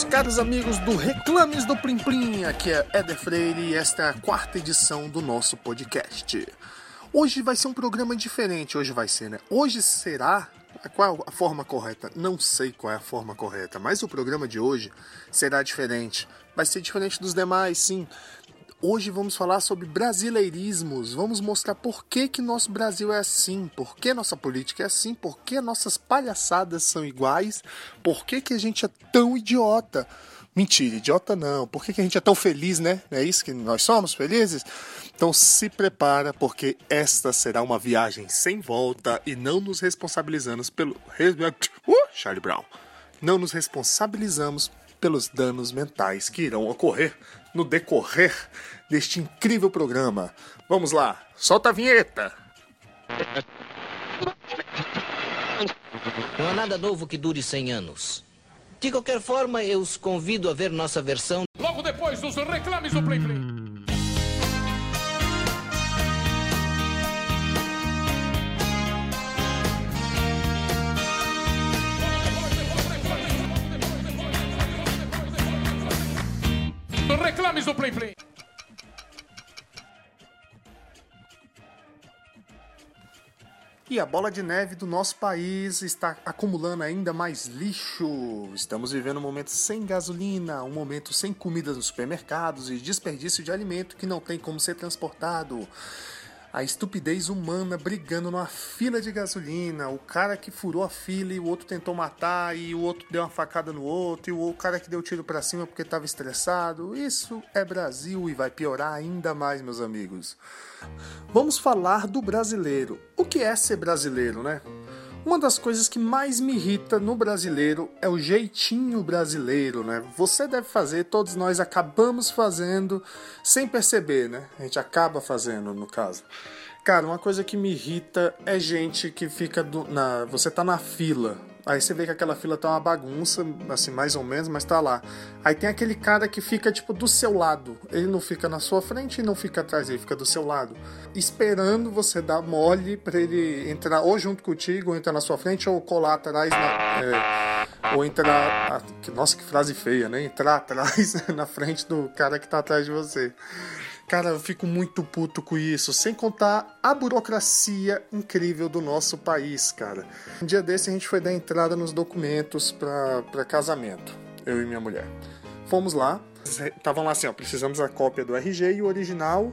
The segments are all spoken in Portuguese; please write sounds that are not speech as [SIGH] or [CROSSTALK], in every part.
Meus caros amigos do Reclames do Plim Plim, aqui é Éder Freire e esta é a quarta edição do nosso podcast. Hoje vai ser um programa diferente, hoje vai ser, né? Hoje será. Qual a forma correta? Não sei qual é a forma correta, mas o programa de hoje será diferente. Vai ser diferente dos demais, sim. Hoje vamos falar sobre brasileirismos. Vamos mostrar por que, que nosso Brasil é assim, por que nossa política é assim, por que nossas palhaçadas são iguais, por que, que a gente é tão idiota. Mentira, idiota não. Por que, que a gente é tão feliz, né? É isso que nós somos felizes? Então se prepara, porque esta será uma viagem sem volta e não nos responsabilizamos pelo. [LAUGHS] Uh, Charlie Brown. Não nos responsabilizamos pelos danos mentais que irão ocorrer no decorrer deste incrível programa. Vamos lá, solta a vinheta! Não há nada novo que dure 100 anos. De qualquer forma, eu os convido a ver nossa versão. Logo depois dos reclames do Play Play. Reclames do Play Play. E a bola de neve do nosso país está acumulando ainda mais lixo. Estamos vivendo um momento sem gasolina, um momento sem comida nos supermercados e desperdício de alimento que não tem como ser transportado a estupidez humana brigando numa fila de gasolina, o cara que furou a fila e o outro tentou matar e o outro deu uma facada no outro e o cara que deu tiro para cima porque estava estressado. Isso é Brasil e vai piorar ainda mais, meus amigos. Vamos falar do brasileiro. O que é ser brasileiro, né? Uma das coisas que mais me irrita no brasileiro é o jeitinho brasileiro, né? Você deve fazer, todos nós acabamos fazendo sem perceber, né? A gente acaba fazendo, no caso. Cara, uma coisa que me irrita é gente que fica do, na. Você tá na fila, Aí você vê que aquela fila tá uma bagunça, assim, mais ou menos, mas tá lá. Aí tem aquele cara que fica, tipo, do seu lado. Ele não fica na sua frente e não fica atrás, ele fica do seu lado. Esperando você dar mole para ele entrar ou junto contigo, ou entrar na sua frente, ou colar atrás, na, é, ou entrar. Nossa, que frase feia, né? Entrar atrás, [LAUGHS] na frente do cara que tá atrás de você. Cara, eu fico muito puto com isso, sem contar a burocracia incrível do nosso país, cara. Um dia desse a gente foi dar entrada nos documentos para casamento, eu e minha mulher. Fomos lá, estavam lá assim, ó, precisamos da cópia do RG e o original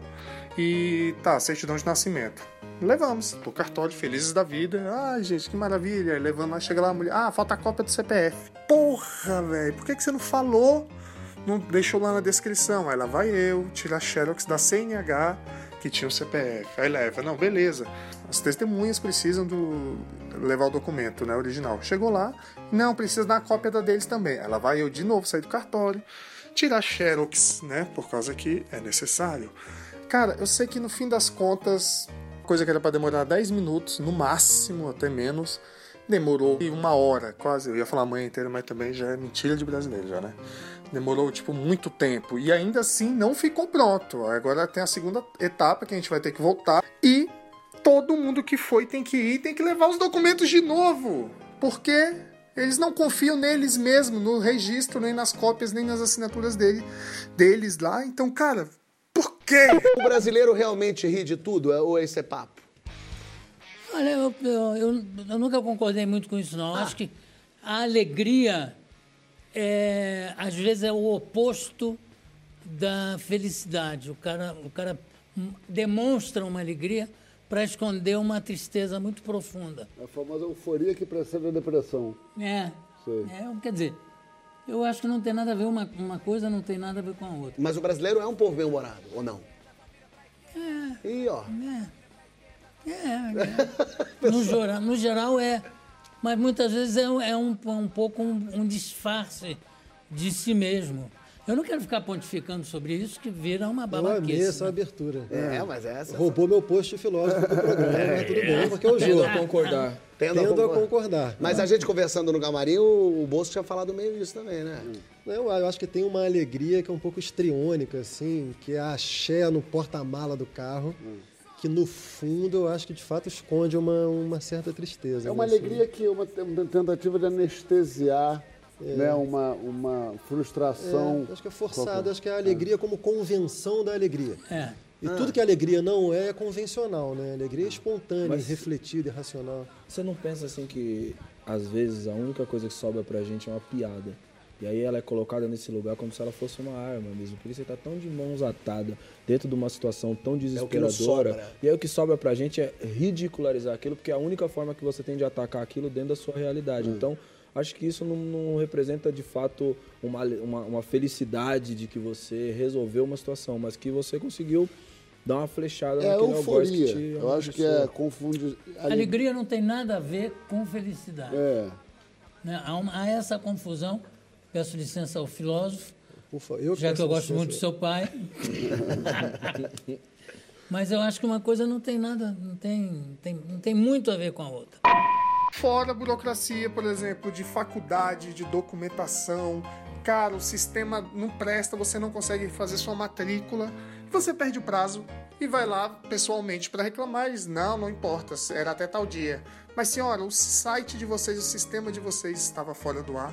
e tá, certidão de nascimento. Levamos, pro cartório, felizes da vida. Ai, gente, que maravilha. Levando lá, chega lá a mulher. Ah, falta a cópia do CPF. Porra, velho, por que, que você não falou? Não deixou lá na descrição. Aí lá vai eu, tirar xerox da CNH que tinha o CPF. Aí leva, não, beleza. As testemunhas precisam do levar o documento, né, original. Chegou lá, não, precisa dar a cópia da deles também. Ela vai eu de novo sair do cartório, tirar xerox, né, por causa que é necessário. Cara, eu sei que no fim das contas, coisa que era para demorar 10 minutos, no máximo, até menos, demorou uma hora, quase. Eu ia falar a manhã inteira, mas também já é mentira de brasileiro, já, né? Demorou, tipo, muito tempo. E ainda assim não ficou pronto. Agora tem a segunda etapa que a gente vai ter que voltar. E todo mundo que foi tem que ir tem que levar os documentos de novo. Porque eles não confiam neles mesmo, no registro, nem nas cópias, nem nas assinaturas dele, deles lá. Então, cara, por quê? O brasileiro realmente ri de tudo? Ou esse é papo? Olha, eu, eu, eu, eu nunca concordei muito com isso, não. Ah. Acho que a alegria é, às vezes é o oposto da felicidade. O cara, o cara demonstra uma alegria para esconder uma tristeza muito profunda. A famosa euforia que precede a depressão. É. é. Quer dizer, eu acho que não tem nada a ver, uma, uma coisa não tem nada a ver com a outra. Mas o brasileiro é um povo bem-humorado, ou não? É. E ó. É. é, [LAUGHS] é. no, geral, no geral é mas muitas vezes é, é um, é um pouco um, um, disfarce de si mesmo. Eu não quero ficar pontificando sobre isso, que vira uma babaquice. Eu amei essa abertura. É, mas essa... Roubou meu posto de filósofo do programa, é, mas tudo bem, porque eu juro. Tendo a concordar. Tendo, Tendo a, concordar. a concordar. Mas a gente conversando no camarim, o, o Bolso tinha falado meio isso também, né? Eu, eu acho que tem uma alegria que é um pouco estriônica, assim, que é a axé no porta-mala do carro. Hum que no fundo eu acho que de fato esconde uma, uma certa tristeza. É uma né? alegria que é uma, uma tentativa de anestesiar né, uma, uma frustração. É, acho que é forçado, acho que é a alegria como convenção da alegria. É. E tudo que a alegria não é, é convencional, né? A alegria é espontânea, Mas- refletida, irracional. Você não pensa assim que às vezes a única coisa que sobra pra gente é uma piada. E aí ela é colocada nesse lugar como se ela fosse uma arma mesmo. Porque você tá tão de mãos atadas, dentro de uma situação tão É desesperadora. sobra. e aí o que sobra pra gente é ridicularizar aquilo, porque é a única forma que você tem de atacar aquilo dentro da sua realidade. Então, acho que isso não, não representa de fato uma, uma, uma felicidade de que você resolveu uma situação, mas que você conseguiu dar uma flechada É naquele algoz que euforia. te Eu acho que é confundir. Alegria não tem nada a ver com felicidade. É. né? Há, uma- há essa confusão. Peço licença ao filósofo, eu já que eu gosto licença. muito do seu pai. [LAUGHS] Mas eu acho que uma coisa não tem nada, não tem, tem, não tem muito a ver com a outra. Fora a burocracia, por exemplo, de faculdade, de documentação. Cara, o sistema não presta, você não consegue fazer sua matrícula, você perde o prazo e vai lá pessoalmente para reclamar. Eles, não, não importa, era até tal dia. Mas senhora, o site de vocês, o sistema de vocês estava fora do ar.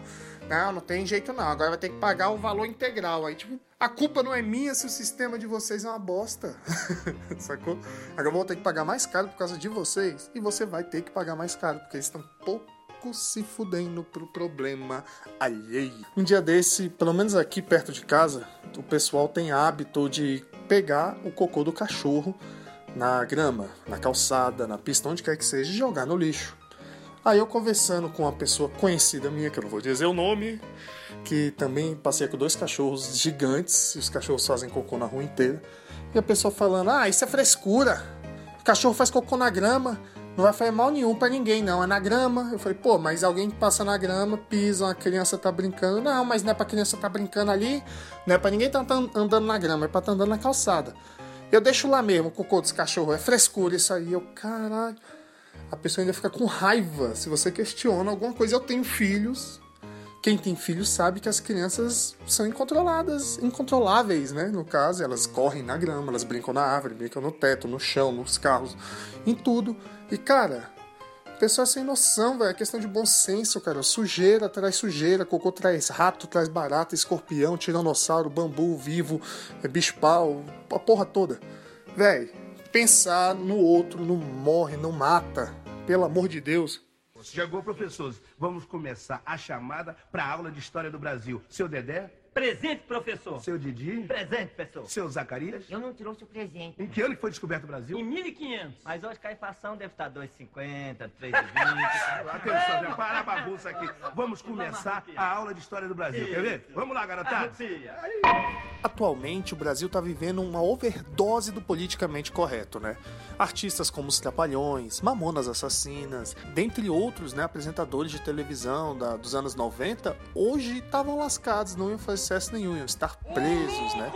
Não, não tem jeito não, agora vai ter que pagar o valor integral. Aí, tipo, a culpa não é minha se o sistema de vocês é uma bosta. [LAUGHS] Sacou? Agora eu vou ter que pagar mais caro por causa de vocês. E você vai ter que pagar mais caro, porque eles estão pouco se fudendo pro problema alheio. Um dia desse, pelo menos aqui perto de casa, o pessoal tem hábito de pegar o cocô do cachorro na grama, na calçada, na pista, onde quer que seja, e jogar no lixo. Aí eu conversando com uma pessoa conhecida minha, que eu não vou dizer o nome, que também passei com dois cachorros gigantes, e os cachorros fazem cocô na rua inteira. E a pessoa falando: Ah, isso é frescura. O cachorro faz cocô na grama, não vai fazer mal nenhum pra ninguém, não. É na grama. Eu falei: Pô, mas alguém passa na grama, pisa, uma criança tá brincando. Não, mas não é pra criança tá brincando ali, não é pra ninguém tá andando na grama, é pra tá andando na calçada. Eu deixo lá mesmo o cocô dos cachorros, é frescura isso aí. Eu, caralho. A pessoa ainda fica com raiva se você questiona alguma coisa. Eu tenho filhos. Quem tem filhos sabe que as crianças são incontroladas, incontroláveis, né? No caso, elas correm na grama, elas brincam na árvore, brincam no teto, no chão, nos carros, em tudo. E cara, pessoa sem noção, velho. É questão de bom senso, cara. Sujeira traz sujeira, cocô traz rato, traz barata, escorpião, tiranossauro, bambu vivo, é bicho-pau, a porra toda. Véi, pensar no outro não morre, não mata. Pelo amor de Deus. Chegou, professores. Vamos começar a chamada para a aula de História do Brasil. Seu Dedé? Presente, professor. Seu Didi? Presente, professor. Seu Zacarias? Eu não trouxe o presente. Em que ano que foi descoberto o Brasil? Em 1500. Mas hoje que a inflação deve estar 2,50, 3,20. Atenção, já para a bagunça aqui. Vamos começar a aula de História do Brasil. Quer ver? Vamos lá, garotada. Atualmente, o Brasil está vivendo uma overdose do politicamente correto, né? Artistas como os Trapalhões, Mamonas Assassinas, dentre outros né, apresentadores de televisão da- dos anos 90, hoje estavam lascados, não iam fazer sucesso nenhum, iam estar presos, né?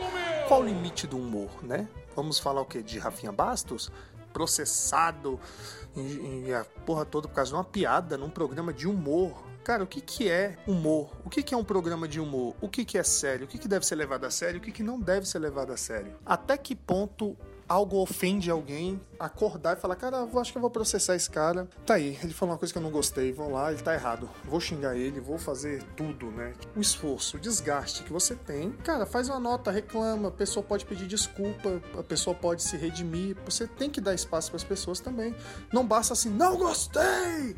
Qual o limite do humor, né? Vamos falar o quê? De Rafinha Bastos? Processado e, e a porra toda por causa de uma piada num programa de humor. Cara, o que, que é humor? O que, que é um programa de humor? O que, que é sério? O que, que deve ser levado a sério? O que, que não deve ser levado a sério? Até que ponto algo ofende alguém acordar e falar: Cara, acho que eu vou processar esse cara. Tá aí, ele falou uma coisa que eu não gostei, vou lá, ele tá errado. Vou xingar ele, vou fazer tudo, né? O esforço, o desgaste que você tem, cara, faz uma nota, reclama, a pessoa pode pedir desculpa, a pessoa pode se redimir. Você tem que dar espaço para as pessoas também. Não basta assim, não gostei!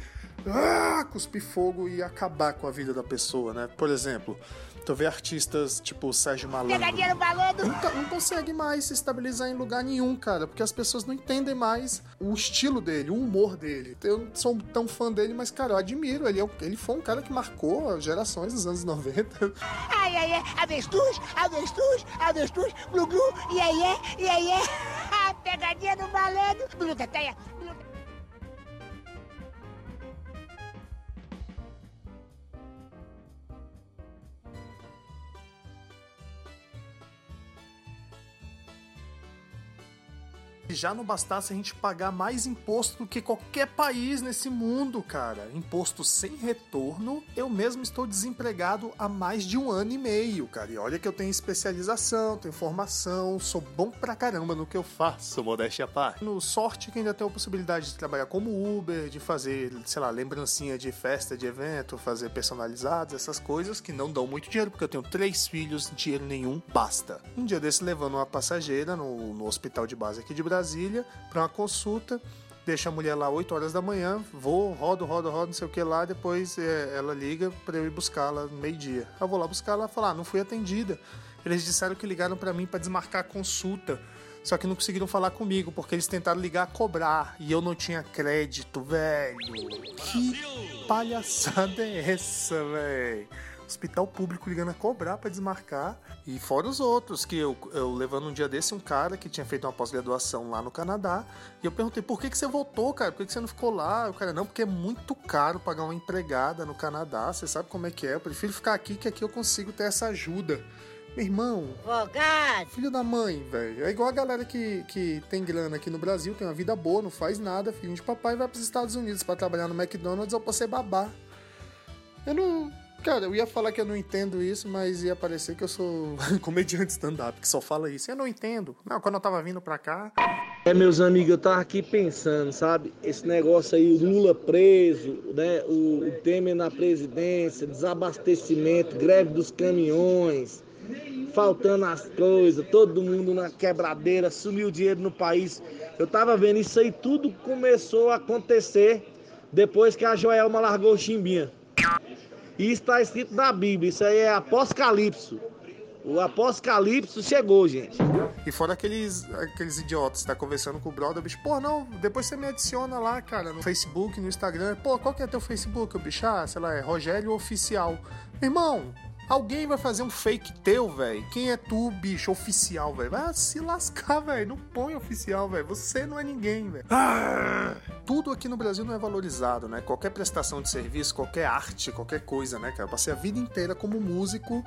ah, cuspir fogo e acabar com a vida da pessoa, né? Por exemplo, tu vê artistas tipo o Sérgio Malandro. Pegadinha no balão Não, não consegue mais se estabilizar em lugar nenhum, cara, porque as pessoas não entendem mais o estilo dele, o humor dele. Eu não sou tão fã dele, mas, cara, eu admiro. Ele, é ele foi um cara que marcou gerações dos anos 90. Ai, ai, ai, avestruz, avestruz, avestruz, glu, glu, e é, e aí é. Pegadinha no malandro. Bruta, já não bastasse a gente pagar mais imposto do que qualquer país nesse mundo, cara. Imposto sem retorno. Eu mesmo estou desempregado há mais de um ano e meio, cara. E olha que eu tenho especialização, tenho formação, sou bom pra caramba no que eu faço, modéstia à. No sorte que ainda tenho a possibilidade de trabalhar como Uber, de fazer, sei lá, lembrancinha de festa, de evento, fazer personalizados, essas coisas que não dão muito dinheiro, porque eu tenho três filhos, dinheiro nenhum, basta. Um dia desse levando uma passageira no, no hospital de base aqui de Brasília para uma consulta. Deixa a mulher lá 8 horas da manhã, vou, rodo, rodo, rodo, não sei o que lá, depois é, ela liga para eu ir buscá-la no meio-dia. Eu vou lá buscar ela e falar, ah, não fui atendida. Eles disseram que ligaram para mim para desmarcar a consulta. Só que não conseguiram falar comigo, porque eles tentaram ligar a cobrar e eu não tinha crédito, velho. Que palhaçada é essa, velho? Hospital público ligando a cobrar para desmarcar. E fora os outros, que eu, eu levando um dia desse um cara que tinha feito uma pós-graduação lá no Canadá. E eu perguntei, por que, que você voltou, cara? Por que, que você não ficou lá? O cara, não, porque é muito caro pagar uma empregada no Canadá. Você sabe como é que é? Eu prefiro ficar aqui, que aqui eu consigo ter essa ajuda. Meu irmão. Advogado. Filho da mãe, velho. É igual a galera que, que tem grana aqui no Brasil, tem uma vida boa, não faz nada, filho de papai, vai pros Estados Unidos para trabalhar no McDonald's ou pra ser babá. Eu não. Cara, eu ia falar que eu não entendo isso, mas ia parecer que eu sou [LAUGHS] comediante stand-up, que só fala isso. Eu não entendo. Não, quando eu tava vindo pra cá. É, meus amigos, eu tava aqui pensando, sabe? Esse negócio aí, o Lula preso, né? O, o Temer na presidência, desabastecimento, greve dos caminhões, faltando as coisas, todo mundo na quebradeira, sumiu dinheiro no país. Eu tava vendo isso aí, tudo começou a acontecer depois que a Joelma largou o chimbinha. E está escrito na Bíblia, isso aí é Apocalipse. O Apocalipse chegou, gente. E fora aqueles, aqueles idiotas que tá conversando com o brother, bicho, pô, não, depois você me adiciona lá, cara, no Facebook, no Instagram. Pô, qual que é teu Facebook, o bicho? Ah, sei lá, é Rogério Oficial. Irmão, Alguém vai fazer um fake teu, velho. Quem é tu, bicho, oficial, velho? Vai se lascar, velho. Não põe oficial, velho. Você não é ninguém, velho. Ah! Tudo aqui no Brasil não é valorizado, né? Qualquer prestação de serviço, qualquer arte, qualquer coisa, né, cara? Eu passei a vida inteira como músico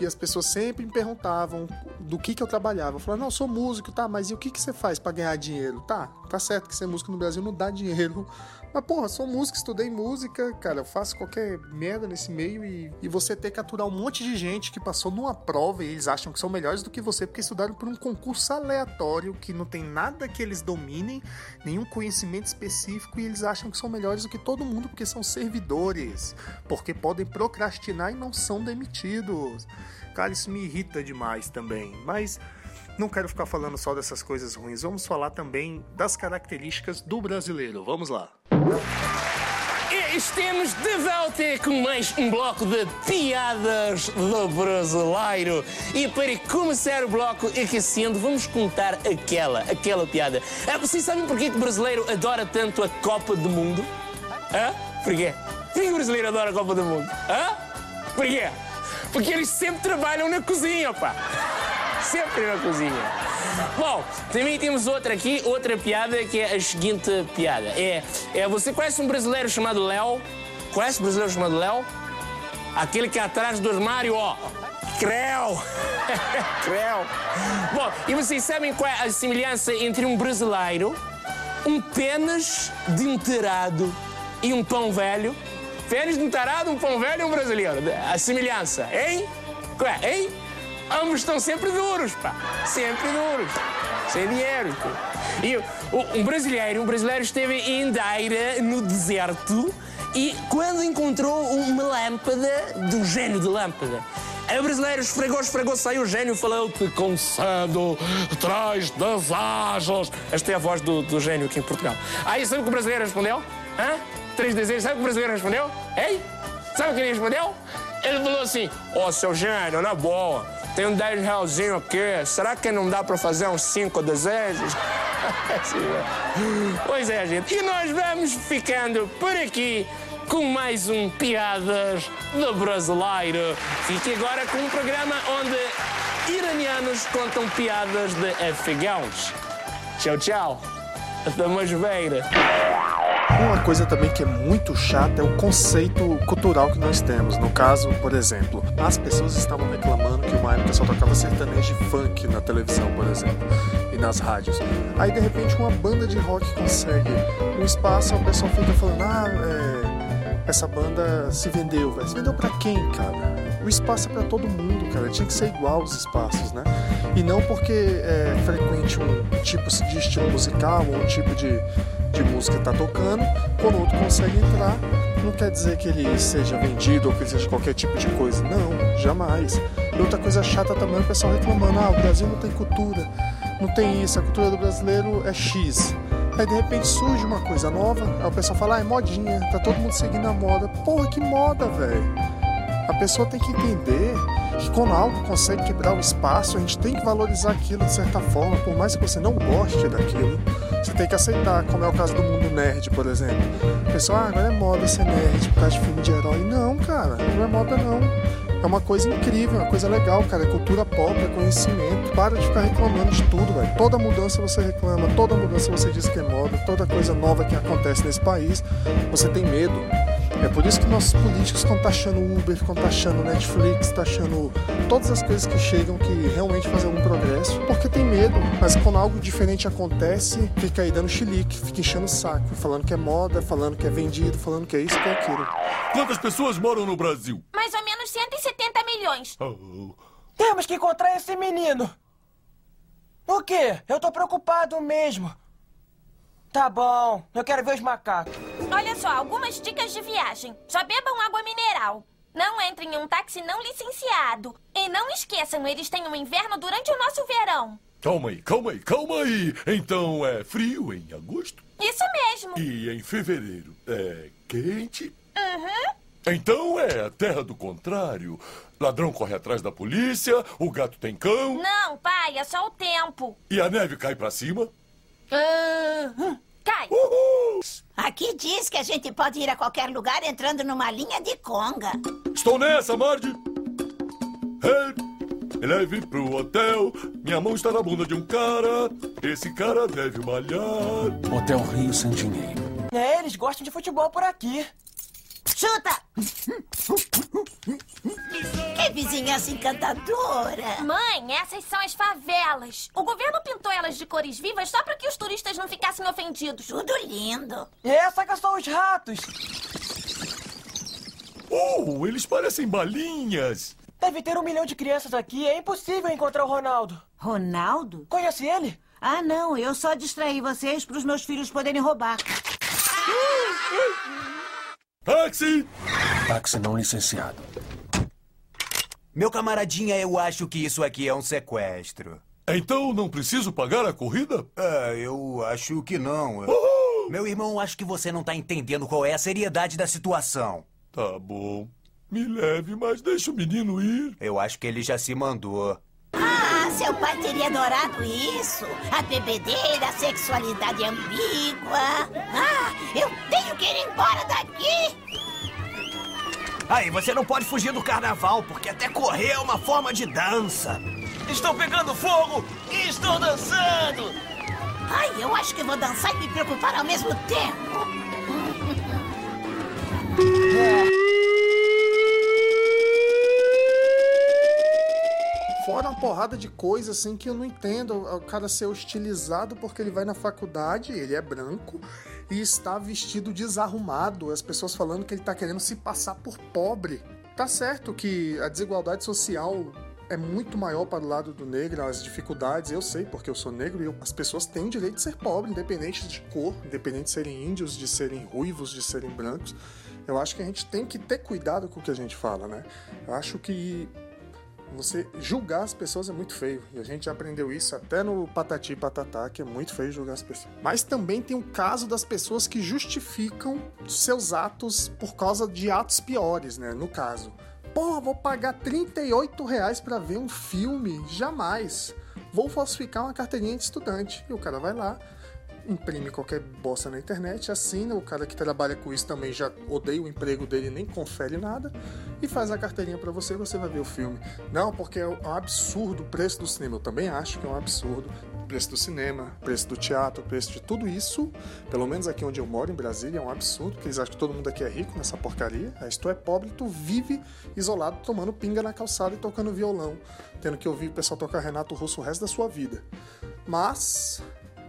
e as pessoas sempre me perguntavam do que que eu trabalhava. Eu falava, não, eu sou músico, tá, mas e o que que você faz para ganhar dinheiro? Tá, tá certo que ser músico no Brasil não dá dinheiro mas, porra, sou músico, estudei música, cara, eu faço qualquer merda nesse meio e, e você ter que aturar um monte de gente que passou numa prova e eles acham que são melhores do que você porque estudaram por um concurso aleatório que não tem nada que eles dominem, nenhum conhecimento específico e eles acham que são melhores do que todo mundo porque são servidores, porque podem procrastinar e não são demitidos. Cara, isso me irrita demais também, mas não quero ficar falando só dessas coisas ruins, vamos falar também das características do brasileiro. Vamos lá. Estamos de volta com mais um bloco de piadas do brasileiro. E para começar o bloco aquecendo, vamos contar aquela, aquela piada. Ah, vocês sabem porquê que o brasileiro adora tanto a Copa do Mundo? Hã? Porquê? Porquê que o brasileiro adora a Copa do Mundo? Hã? Porquê? Porque eles sempre trabalham na cozinha, pá. Sempre na cozinha. Bom, também temos outra aqui, outra piada que é a seguinte piada. É, é você conhece um brasileiro chamado Léo? Conhece um brasileiro chamado Léo? Aquele que é atrás do armário, ó. Creu! [LAUGHS] Creu! Bom, e vocês sabem qual é a semelhança entre um brasileiro, um pênis de um tarado e um pão velho? Pênis de um tarado, um pão velho e um brasileiro. A semelhança, hein? Qual é, hein? Ambos estão sempre duros, pá. Sempre duros. Sem dinheiro. Pá. E um brasileiro, um brasileiro esteve em Daira, no deserto, e quando encontrou uma lâmpada, do gênio de lâmpada, o brasileiro esfregou, esfregou, saiu o gênio com cedo, atrás das asas. Esta é a voz do, do gênio aqui em Portugal. Aí sabe o que o brasileiro respondeu? Hã? Três desejos, sabe o que o brasileiro respondeu? Ei? Sabe o que ele respondeu? Ele falou assim: Ô, oh, seu gênio, na boa, tem um 10 realzinho aqui. Será que não dá para fazer uns 5 desejos? [LAUGHS] pois é, gente. E nós vamos ficando por aqui com mais um Piadas do Brasileiro. Fique agora com um programa onde iranianos contam piadas de afegãos. Tchau, tchau. Até mais beira. Uma coisa também que é muito chata é o conceito cultural que nós temos. No caso, por exemplo, as pessoas estavam reclamando que uma época só tocava sertanejo e funk na televisão, por exemplo, e nas rádios. Aí de repente uma banda de rock consegue um espaço, o pessoal fica falando, ah, é, essa banda se vendeu. Se vendeu pra quem, cara? O espaço é pra todo mundo, cara. Tinha que ser igual os espaços, né? E não porque é frequente um tipo de estilo musical ou um tipo de, de música tá tocando, quando o outro consegue entrar, não quer dizer que ele seja vendido ou que ele seja qualquer tipo de coisa. Não, jamais. E outra coisa chata também é o pessoal reclamando, ah, o Brasil não tem cultura, não tem isso, a cultura do brasileiro é X. Aí de repente surge uma coisa nova, aí o pessoal fala, ah, é modinha, tá todo mundo seguindo a moda. Porra, que moda, velho. A pessoa tem que entender que quando algo consegue quebrar o espaço, a gente tem que valorizar aquilo de certa forma, por mais que você não goste daquilo. Você tem que aceitar, como é o caso do mundo nerd, por exemplo. O pessoal, ah, agora é moda ser nerd por causa de filme de herói. Não, cara, não é moda não. É uma coisa incrível, é uma coisa legal, cara. É cultura pop, é conhecimento. Para de ficar reclamando de tudo, velho. Toda mudança você reclama, toda mudança você diz que é moda, toda coisa nova que acontece nesse país, você tem medo. É por isso que nossos políticos estão taxando Uber, estão taxando Netflix, taxando todas as coisas que chegam que realmente fazem algum progresso, porque tem medo. Mas quando algo diferente acontece, fica aí dando chilique, fica enchendo o saco, falando que é moda, falando que é vendido, falando que é isso, que é aquilo. Quantas pessoas moram no Brasil? Mais ou menos 170 milhões. Temos que encontrar esse menino. O quê? Eu tô preocupado mesmo. Tá bom, eu quero ver os macacos. Olha só, algumas dicas de viagem. Já bebam água mineral. Não entrem em um táxi não licenciado. E não esqueçam, eles têm um inverno durante o nosso verão. Calma aí, calma aí, calma aí. Então é frio em agosto? Isso mesmo. E em fevereiro é quente? Uhum. Então é a terra do contrário. Ladrão corre atrás da polícia, o gato tem cão Não, pai, é só o tempo. e a neve cai pra cima. Uhum. Cai. Aqui diz que a gente pode ir a qualquer lugar entrando numa linha de conga. Estou nessa, Marge. Hey, me leve pro hotel. Minha mão está na bunda de um cara. Esse cara deve malhar. Hotel Rio sem dinheiro. É, eles gostam de futebol por aqui. Chuta! Que vizinhança encantadora! Mãe, essas são as favelas. O governo pintou elas de cores vivas só para que os turistas não ficassem ofendidos. Tudo lindo. Essa que são os ratos. Oh, eles parecem balinhas. Deve ter um milhão de crianças aqui. É impossível encontrar o Ronaldo. Ronaldo? Conhece ele? Ah, não. Eu só distraí vocês para os meus filhos poderem roubar. Táxi! Táxi não licenciado. Meu camaradinha, eu acho que isso aqui é um sequestro. Então não preciso pagar a corrida? Ah, eu acho que não. Meu irmão, acho que você não tá entendendo qual é a seriedade da situação. Tá bom. Me leve, mas deixa o menino ir. Eu acho que ele já se mandou. Ah, seu pai teria adorado isso. A bebedeira, a sexualidade ambígua. Ah, eu tenho que ir embora daqui. Aí, você não pode fugir do carnaval, porque até correr é uma forma de dança. Estou pegando fogo e estou dançando. Ai, eu acho que vou dançar e me preocupar ao mesmo tempo. Fora uma porrada de coisa assim que eu não entendo. O cara ser hostilizado porque ele vai na faculdade, ele é branco e está vestido desarrumado. As pessoas falando que ele tá querendo se passar por pobre. Tá certo que a desigualdade social é muito maior para o lado do negro, as dificuldades, eu sei, porque eu sou negro e eu- as pessoas têm o direito de ser pobre, independente de cor, independente de serem índios, de serem ruivos, de serem brancos. Eu acho que a gente tem que ter cuidado com o que a gente fala, né? Eu acho que você julgar as pessoas é muito feio. E a gente aprendeu isso até no Patati Patatá, que é muito feio julgar as pessoas. Mas também tem o caso das pessoas que justificam seus atos por causa de atos piores, né? No caso. Pô, vou pagar 38 reais pra ver um filme? Jamais. Vou falsificar uma carteirinha de estudante. E o cara vai lá imprime qualquer bosta na internet, assina, o cara que trabalha com isso também já odeia o emprego dele, nem confere nada, e faz a carteirinha para você e você vai ver o filme. Não, porque é um absurdo o preço do cinema. Eu também acho que é um absurdo o preço do cinema, o preço do teatro, o preço de tudo isso, pelo menos aqui onde eu moro, em Brasília, é um absurdo, porque eles acham que todo mundo aqui é rico nessa porcaria. Aí se tu é pobre, tu vive isolado, tomando pinga na calçada e tocando violão, tendo que ouvir o pessoal tocar Renato Russo o resto da sua vida. Mas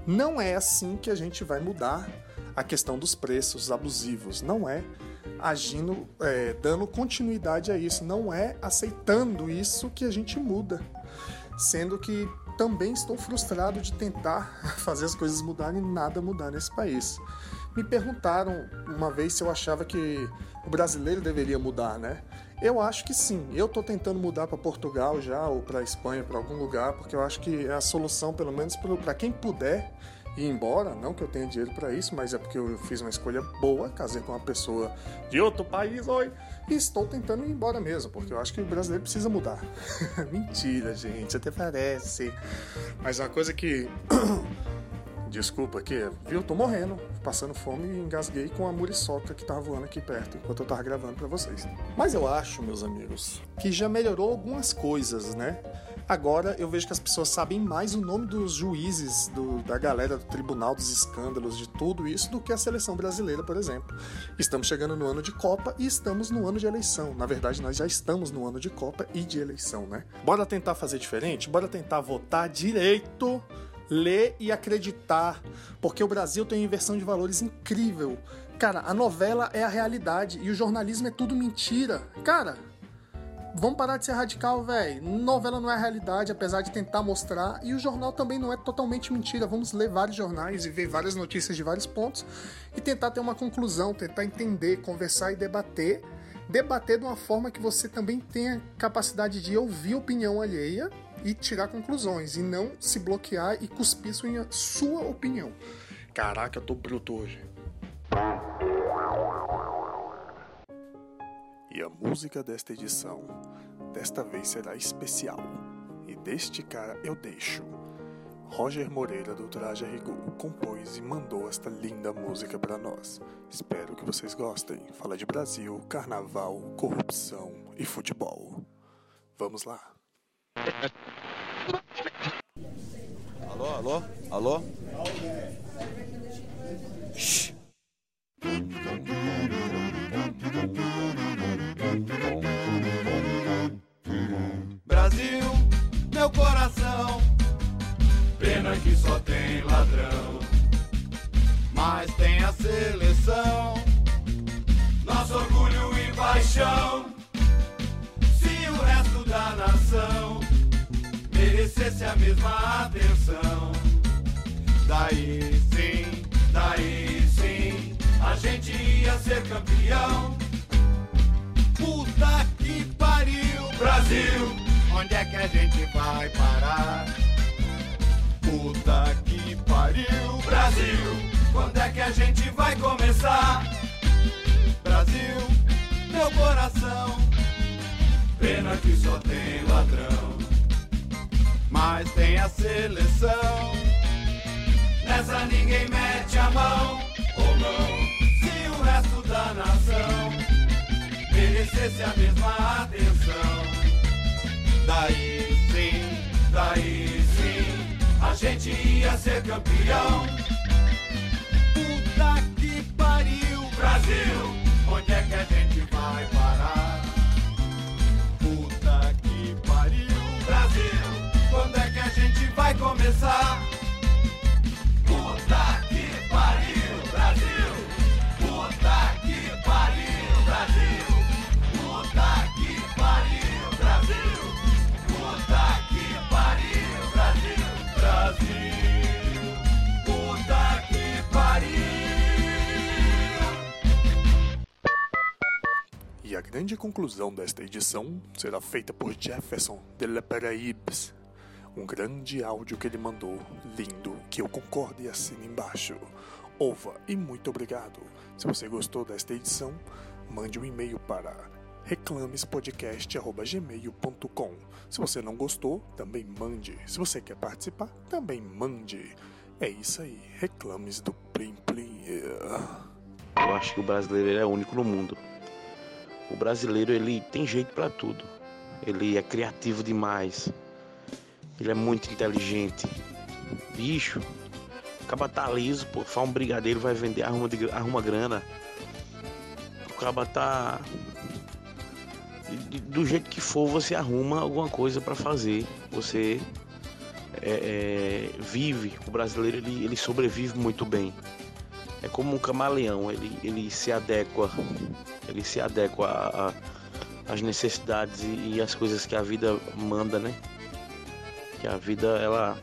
não é assim que a gente vai mudar a questão dos preços abusivos. Não é agindo, é, dando continuidade a isso. Não é aceitando isso que a gente muda. Sendo que também estou frustrado de tentar [LAUGHS] fazer as coisas mudarem e nada mudar nesse país. Me perguntaram uma vez se eu achava que o brasileiro deveria mudar, né? Eu acho que sim. Eu estou tentando mudar para Portugal já, ou para Espanha, para algum lugar, porque eu acho que é a solução, pelo menos para quem puder ir embora. Não que eu tenha dinheiro para isso, mas é porque eu fiz uma escolha boa, casei com uma pessoa de outro país, oi, e estou tentando ir embora mesmo, porque eu acho que o brasileiro precisa mudar. [LAUGHS] Mentira, gente, até parece. Mas uma coisa que. Desculpa aqui, viu? Tô morrendo, passando fome e engasguei com a muriçoca que tava voando aqui perto enquanto eu tava gravando para vocês. Mas eu acho, meus amigos, que já melhorou algumas coisas, né? Agora eu vejo que as pessoas sabem mais o nome dos juízes, do, da galera do tribunal, dos escândalos, de tudo isso, do que a seleção brasileira, por exemplo. Estamos chegando no ano de Copa e estamos no ano de eleição. Na verdade, nós já estamos no ano de Copa e de eleição, né? Bora tentar fazer diferente? Bora tentar votar direito ler e acreditar, porque o Brasil tem uma inversão de valores incrível. Cara, a novela é a realidade e o jornalismo é tudo mentira. Cara, vamos parar de ser radical, velho. Novela não é a realidade, apesar de tentar mostrar, e o jornal também não é totalmente mentira. Vamos ler vários jornais e ver várias notícias de vários pontos e tentar ter uma conclusão, tentar entender, conversar e debater. Debater de uma forma que você também tenha capacidade de ouvir opinião alheia e tirar conclusões e não se bloquear e cuspir sua, sua opinião. Caraca, eu tô bruto hoje. E a música desta edição, desta vez será especial. E deste cara eu deixo. Roger Moreira do Traje a Rigor compôs e mandou esta linda música para nós. Espero que vocês gostem. Fala de Brasil, carnaval, corrupção e futebol. Vamos lá. Alô, alô, alô? Que só tem ladrão mas tem a seleção. Nessa ninguém mete a mão, ou não, se o resto da nação merecesse a mesma atenção. Daí sim, daí sim, a gente ia ser campeão. Puta que pariu, Brasil, onde é que a gente vai parar? Começar? Puta que pariu, Brasil! Puta que pariu, Brasil! Puta que pariu, Brasil! Puta que pariu, Brasil! Brasil! Puta que pariu! E a grande conclusão desta edição será feita por Jefferson de La Paraíbes, um grande áudio que ele mandou, lindo, que eu concordo e assino embaixo. Ova e muito obrigado. Se você gostou desta edição, mande um e-mail para reclamespodcast.gmail.com Se você não gostou, também mande. Se você quer participar, também mande. É isso aí, reclames do Plim Plim. Eu acho que o brasileiro é único no mundo. O brasileiro ele tem jeito pra tudo. Ele é criativo demais. Ele é muito inteligente. Bicho, acaba tá liso, pô, faz um brigadeiro, vai vender, arruma, de- arruma grana. O caba tá. Do jeito que for, você arruma alguma coisa pra fazer. Você é, é, vive. O brasileiro ele, ele sobrevive muito bem. É como um camaleão, ele, ele se adequa, ele se adequa às necessidades e às coisas que a vida manda, né? Que a vida ela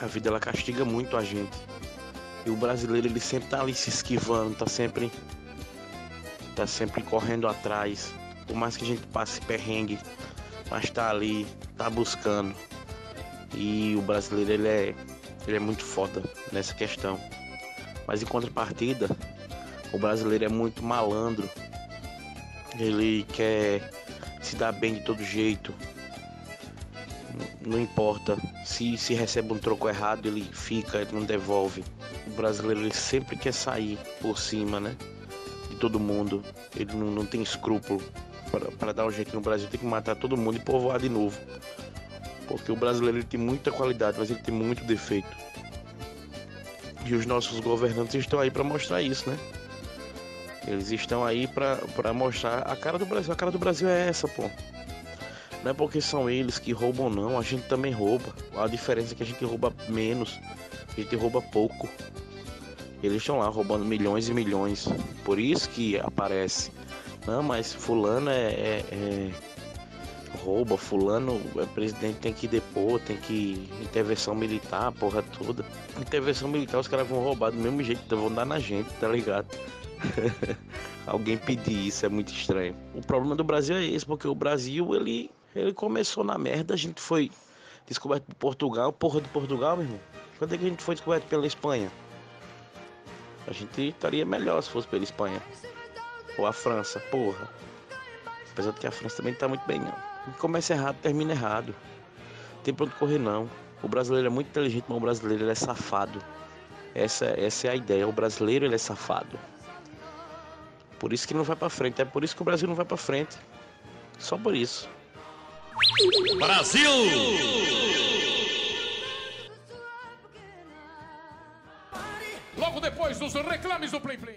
a vida ela castiga muito a gente. E o brasileiro ele sempre tá ali se esquivando, tá sempre tá sempre correndo atrás. Por mais que a gente passe perrengue, mas tá ali, tá buscando. E o brasileiro ele é ele é muito foda nessa questão. Mas em contrapartida, o brasileiro é muito malandro. Ele quer se dar bem de todo jeito. Não importa. Se, se recebe um troco errado, ele fica, ele não devolve. O brasileiro ele sempre quer sair por cima, né? De todo mundo. Ele não, não tem escrúpulo. Para- Para dar um jeito no Brasil, tem que matar todo mundo e povoar de novo. Porque o brasileiro ele tem muita qualidade, mas ele tem muito defeito. E os nossos governantes estão aí para mostrar isso, né? Eles estão aí para mostrar a cara do Brasil. A cara do Brasil é essa, pô. Não é porque são eles que roubam, não. A gente também rouba. A diferença é que a gente rouba menos. A gente rouba pouco. Eles estão lá roubando milhões e milhões. Por isso que aparece. Não, mas fulano é, é- é- rouba, fulano é presidente tem que depor, tem que intervenção militar, porra toda. Intervenção militar os caras vão roubar do mesmo jeito, então vão dar na gente, tá ligado? [LAUGHS] Alguém pedir isso é muito estranho. O problema do Brasil é esse, porque o Brasil ele, ele começou na merda, a gente foi descoberto por Portugal, porra de Portugal, meu irmão. Quando é que a gente foi descoberto pela Espanha? A gente estaria melhor se fosse pela Espanha. Ou a França, porra. Apesar de que a França também não tá muito bem, não. Começa errado, termina errado. Não tem pra onde correr, não. O brasileiro é muito inteligente, mas o brasileiro é safado. Essa, essa é a ideia. O brasileiro ele é safado. Por isso que não vai pra frente. É por isso que o Brasil não vai pra frente. Só por isso. Brasil! Logo depois dos reclames do Plim Plim.